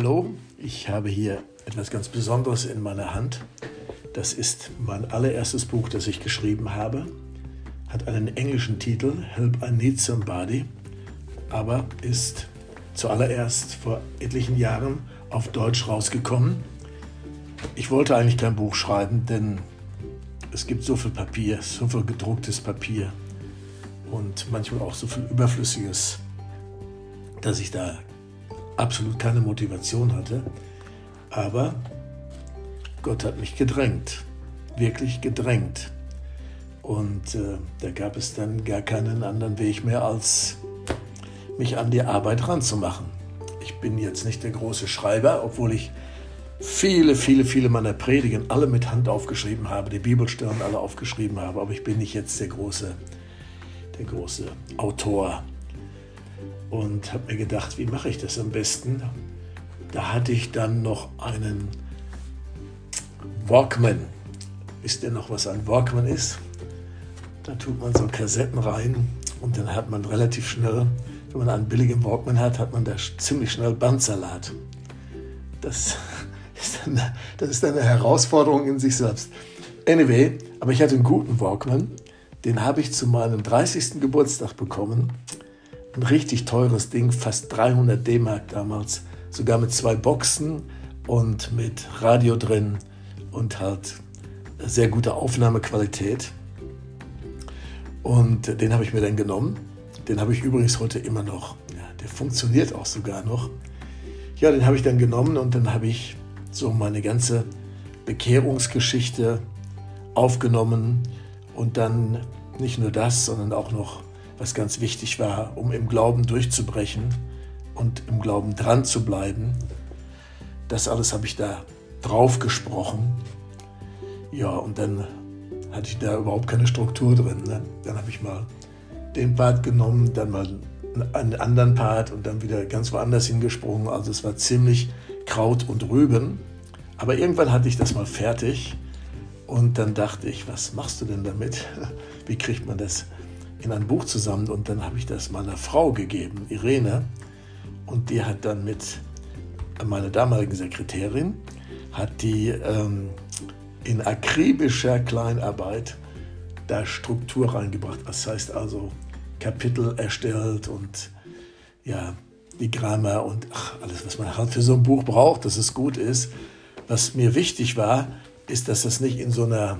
Hallo, ich habe hier etwas ganz Besonderes in meiner Hand. Das ist mein allererstes Buch, das ich geschrieben habe. Hat einen englischen Titel, Help I Need Somebody, aber ist zuallererst vor etlichen Jahren auf Deutsch rausgekommen. Ich wollte eigentlich kein Buch schreiben, denn es gibt so viel Papier, so viel gedrucktes Papier und manchmal auch so viel Überflüssiges, dass ich da absolut keine Motivation hatte. Aber Gott hat mich gedrängt, wirklich gedrängt. Und äh, da gab es dann gar keinen anderen Weg mehr, als mich an die Arbeit ranzumachen. Ich bin jetzt nicht der große Schreiber, obwohl ich viele, viele, viele meiner Predigen alle mit Hand aufgeschrieben habe, die Bibelstellen alle aufgeschrieben habe, aber ich bin nicht jetzt der große, der große Autor und habe mir gedacht, wie mache ich das am besten? Da hatte ich dann noch einen Walkman. Wisst ihr noch, was ein Walkman ist? Da tut man so Kassetten rein und dann hat man relativ schnell, wenn man einen billigen Walkman hat, hat man da ziemlich schnell Bandsalat. Das ist, dann, das ist eine Herausforderung in sich selbst. Anyway, aber ich hatte einen guten Walkman. Den habe ich zu meinem 30. Geburtstag bekommen ein richtig teures Ding, fast 300 D-Mark damals, sogar mit zwei Boxen und mit Radio drin und halt sehr gute Aufnahmequalität. Und den habe ich mir dann genommen. Den habe ich übrigens heute immer noch. Ja, der funktioniert auch sogar noch. Ja, den habe ich dann genommen und dann habe ich so meine ganze Bekehrungsgeschichte aufgenommen und dann nicht nur das, sondern auch noch was ganz wichtig war, um im Glauben durchzubrechen und im Glauben dran zu bleiben. Das alles habe ich da drauf gesprochen. Ja, und dann hatte ich da überhaupt keine Struktur drin. Ne? Dann habe ich mal den Part genommen, dann mal einen anderen Part und dann wieder ganz woanders hingesprungen. Also es war ziemlich Kraut und Rüben. Aber irgendwann hatte ich das mal fertig und dann dachte ich, was machst du denn damit? Wie kriegt man das in ein Buch zusammen und dann habe ich das meiner Frau gegeben, Irene, und die hat dann mit meiner damaligen Sekretärin, hat die ähm, in akribischer Kleinarbeit da Struktur reingebracht. Das heißt also Kapitel erstellt und ja, die Grammar und ach, alles, was man halt für so ein Buch braucht, dass es gut ist. Was mir wichtig war, ist, dass das nicht in so einer,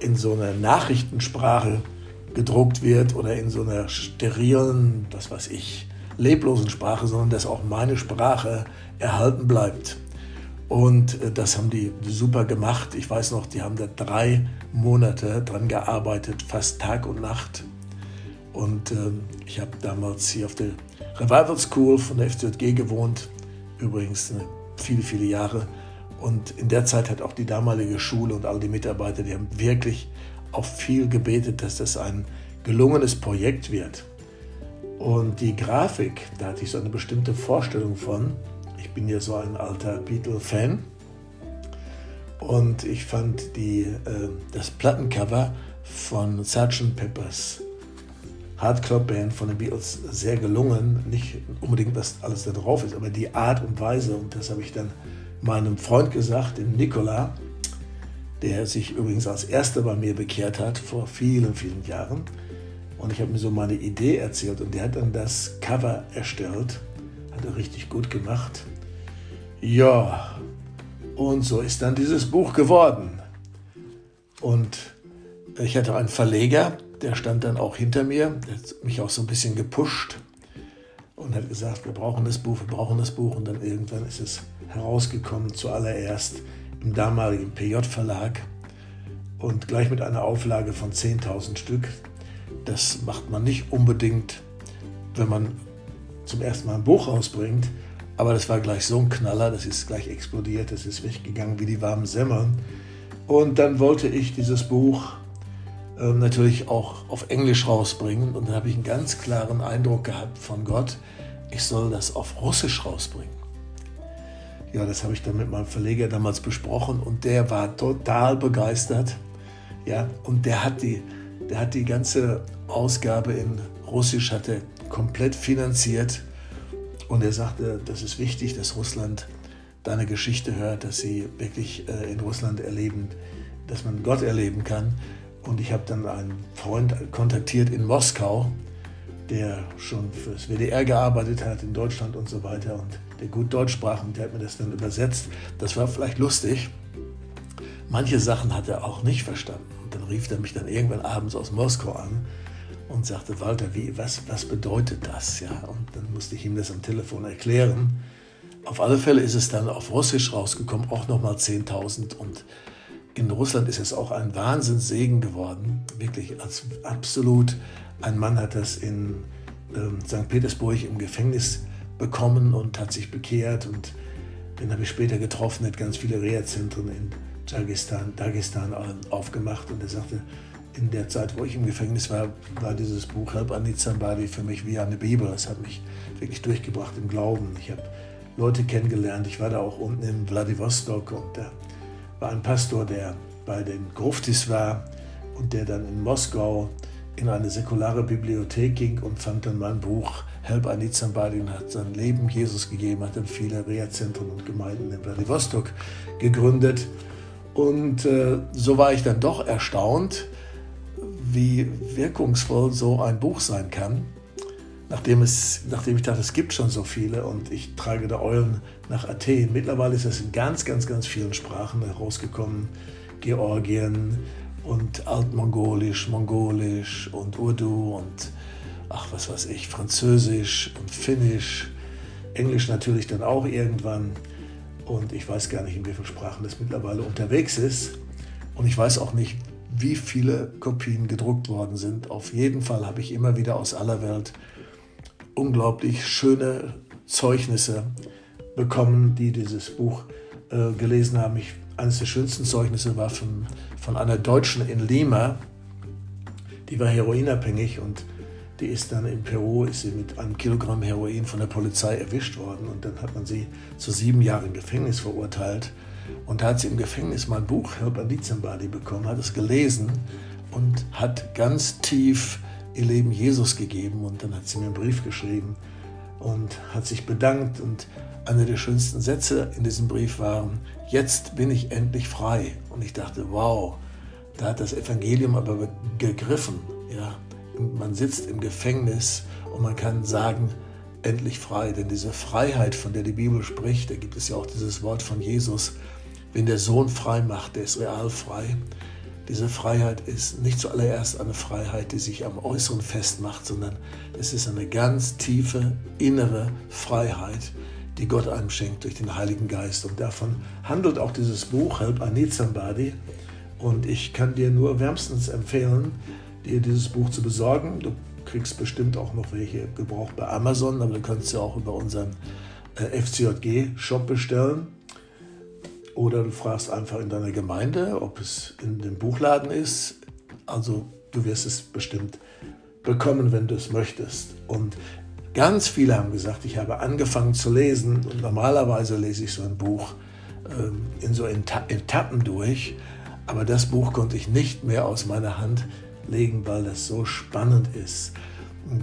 in so einer Nachrichtensprache gedruckt wird oder in so einer sterilen, was weiß ich, leblosen Sprache, sondern dass auch meine Sprache erhalten bleibt. Und äh, das haben die super gemacht. Ich weiß noch, die haben da drei Monate dran gearbeitet, fast Tag und Nacht. Und äh, ich habe damals hier auf der Revival School von der FZG gewohnt, übrigens viele, viele Jahre. Und in der Zeit hat auch die damalige Schule und all die Mitarbeiter, die haben wirklich auch viel gebetet, dass das ein gelungenes Projekt wird. Und die Grafik, da hatte ich so eine bestimmte Vorstellung von. Ich bin ja so ein alter Beatle-Fan. Und ich fand die, äh, das Plattencover von Sgt. Peppers Hardcore Band von den Beatles sehr gelungen. Nicht unbedingt, was alles da drauf ist, aber die Art und Weise. Und das habe ich dann meinem Freund gesagt, dem Nikola der sich übrigens als erster bei mir bekehrt hat vor vielen, vielen Jahren. Und ich habe mir so meine Idee erzählt und der hat dann das Cover erstellt. Hat er richtig gut gemacht. Ja, und so ist dann dieses Buch geworden. Und ich hatte einen Verleger, der stand dann auch hinter mir, der hat mich auch so ein bisschen gepusht und hat gesagt, wir brauchen das Buch, wir brauchen das Buch. Und dann irgendwann ist es herausgekommen, zuallererst im damaligen PJ-Verlag und gleich mit einer Auflage von 10.000 Stück. Das macht man nicht unbedingt, wenn man zum ersten Mal ein Buch rausbringt, aber das war gleich so ein Knaller, das ist gleich explodiert, das ist weggegangen wie die warmen Semmeln. Und dann wollte ich dieses Buch äh, natürlich auch auf Englisch rausbringen und dann habe ich einen ganz klaren Eindruck gehabt von Gott, ich soll das auf Russisch rausbringen. Ja, das habe ich dann mit meinem Verleger damals besprochen und der war total begeistert. Ja, und der hat die, der hat die ganze Ausgabe in Russisch hatte komplett finanziert Und er sagte, das ist wichtig, dass Russland deine Geschichte hört, dass sie wirklich äh, in Russland erleben, dass man Gott erleben kann. Und ich habe dann einen Freund kontaktiert in Moskau, der schon fürs WDR gearbeitet hat in Deutschland und so weiter und der gut Deutsch sprach und der hat mir das dann übersetzt. Das war vielleicht lustig. Manche Sachen hat er auch nicht verstanden. Und dann rief er mich dann irgendwann abends aus Moskau an und sagte, Walter, wie, was, was bedeutet das? Ja, und dann musste ich ihm das am Telefon erklären. Auf alle Fälle ist es dann auf Russisch rausgekommen, auch nochmal 10.000 und in Russland ist es auch ein Wahnsinnssegen geworden, wirklich als absolut. Ein Mann hat das in äh, St. Petersburg im Gefängnis bekommen und hat sich bekehrt und den habe ich später getroffen, hat ganz viele Reha-Zentren in Dagestan, Dagestan aufgemacht und er sagte, in der Zeit, wo ich im Gefängnis war, war dieses Buch Help I Need Somebody für mich wie eine Bibel. Es hat mich wirklich durchgebracht im Glauben. Ich habe Leute kennengelernt. Ich war da auch unten in Vladivostok und da war ein Pastor, der bei den Gruftis war und der dann in Moskau in eine säkulare Bibliothek ging und fand dann mein Buch Help I Need Somebody und hat sein Leben Jesus gegeben, hat dann viele Reha-Zentren und Gemeinden in Vladivostok gegründet. Und äh, so war ich dann doch erstaunt, wie wirkungsvoll so ein Buch sein kann nachdem, es, nachdem ich dachte, es gibt schon so viele und ich trage da Eulen nach Athen. Mittlerweile ist es in ganz, ganz, ganz vielen Sprachen herausgekommen. Georgien und Altmongolisch, Mongolisch und Urdu und ach, was weiß ich, Französisch und Finnisch, Englisch natürlich dann auch irgendwann. Und ich weiß gar nicht, in wie vielen Sprachen das mittlerweile unterwegs ist. Und ich weiß auch nicht, wie viele Kopien gedruckt worden sind. Auf jeden Fall habe ich immer wieder aus aller Welt unglaublich schöne Zeugnisse bekommen, die dieses Buch äh, gelesen haben. Ich, eines der schönsten Zeugnisse war von, von einer Deutschen in Lima, die war heroinabhängig und die ist dann in Peru, ist sie mit einem Kilogramm Heroin von der Polizei erwischt worden. Und dann hat man sie zu sieben Jahren Gefängnis verurteilt. Und da hat sie im Gefängnis mein Buch Help Dizembadi bekommen, hat es gelesen und hat ganz tief ihr Leben Jesus gegeben. Und dann hat sie mir einen Brief geschrieben und hat sich bedankt und einer der schönsten Sätze in diesem Brief waren, jetzt bin ich endlich frei. Und ich dachte, wow, da hat das Evangelium aber gegriffen. Ja, man sitzt im Gefängnis und man kann sagen, endlich frei. Denn diese Freiheit, von der die Bibel spricht, da gibt es ja auch dieses Wort von Jesus, wenn der Sohn frei macht, der ist real frei. Diese Freiheit ist nicht zuallererst eine Freiheit, die sich am Äußeren festmacht, sondern es ist eine ganz tiefe innere Freiheit, die Gott einem schenkt durch den Heiligen Geist. Und davon handelt auch dieses Buch, Help I Need Somebody. Und ich kann dir nur wärmstens empfehlen, dir dieses Buch zu besorgen. Du kriegst bestimmt auch noch welche gebraucht bei Amazon, aber du kannst sie auch über unseren äh, FCJG-Shop bestellen. Oder du fragst einfach in deiner Gemeinde, ob es in dem Buchladen ist. Also du wirst es bestimmt bekommen, wenn du es möchtest. Und ganz viele haben gesagt, ich habe angefangen zu lesen und normalerweise lese ich so ein Buch ähm, in so Etappen durch. Aber das Buch konnte ich nicht mehr aus meiner Hand legen, weil das so spannend ist.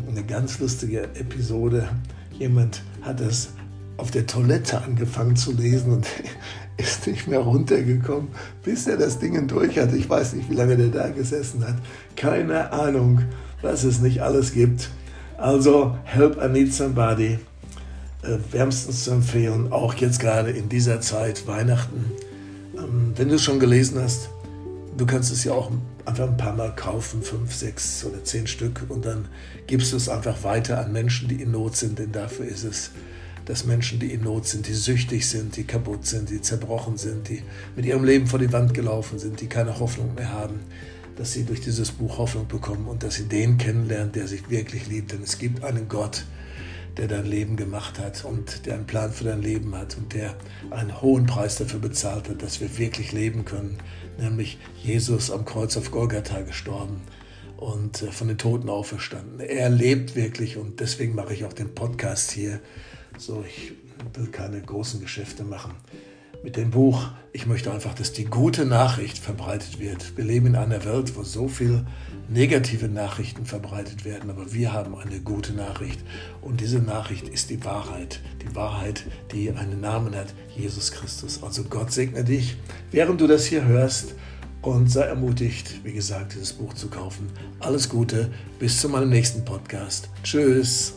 Eine ganz lustige Episode. Jemand hat es auf der Toilette angefangen zu lesen und ist nicht mehr runtergekommen, bis er das Ding durch hatte. Ich weiß nicht, wie lange der da gesessen hat. Keine Ahnung, was es nicht alles gibt. Also, Help I Need Somebody. Äh, wärmstens zu empfehlen, auch jetzt gerade in dieser Zeit, Weihnachten. Ähm, wenn du es schon gelesen hast, du kannst es ja auch einfach ein paar Mal kaufen, fünf, sechs oder zehn Stück, und dann gibst du es einfach weiter an Menschen, die in Not sind, denn dafür ist es dass Menschen, die in Not sind, die süchtig sind, die kaputt sind, die zerbrochen sind, die mit ihrem Leben vor die Wand gelaufen sind, die keine Hoffnung mehr haben, dass sie durch dieses Buch Hoffnung bekommen und dass sie den kennenlernen, der sich wirklich liebt. Denn es gibt einen Gott, der dein Leben gemacht hat und der einen Plan für dein Leben hat und der einen hohen Preis dafür bezahlt hat, dass wir wirklich leben können, nämlich Jesus am Kreuz auf Golgatha gestorben und äh, von den Toten auferstanden. Er lebt wirklich und deswegen mache ich auch den Podcast hier, so, ich will keine großen Geschäfte machen. Mit dem Buch. Ich möchte einfach, dass die gute Nachricht verbreitet wird. Wir leben in einer Welt, wo so viel negative Nachrichten verbreitet werden, aber wir haben eine gute Nachricht und diese Nachricht ist die Wahrheit. Die Wahrheit, die einen Namen hat, Jesus Christus. Also Gott segne dich, während du das hier hörst und sei ermutigt, wie gesagt, dieses Buch zu kaufen. Alles Gute, bis zu meinem nächsten Podcast. Tschüss.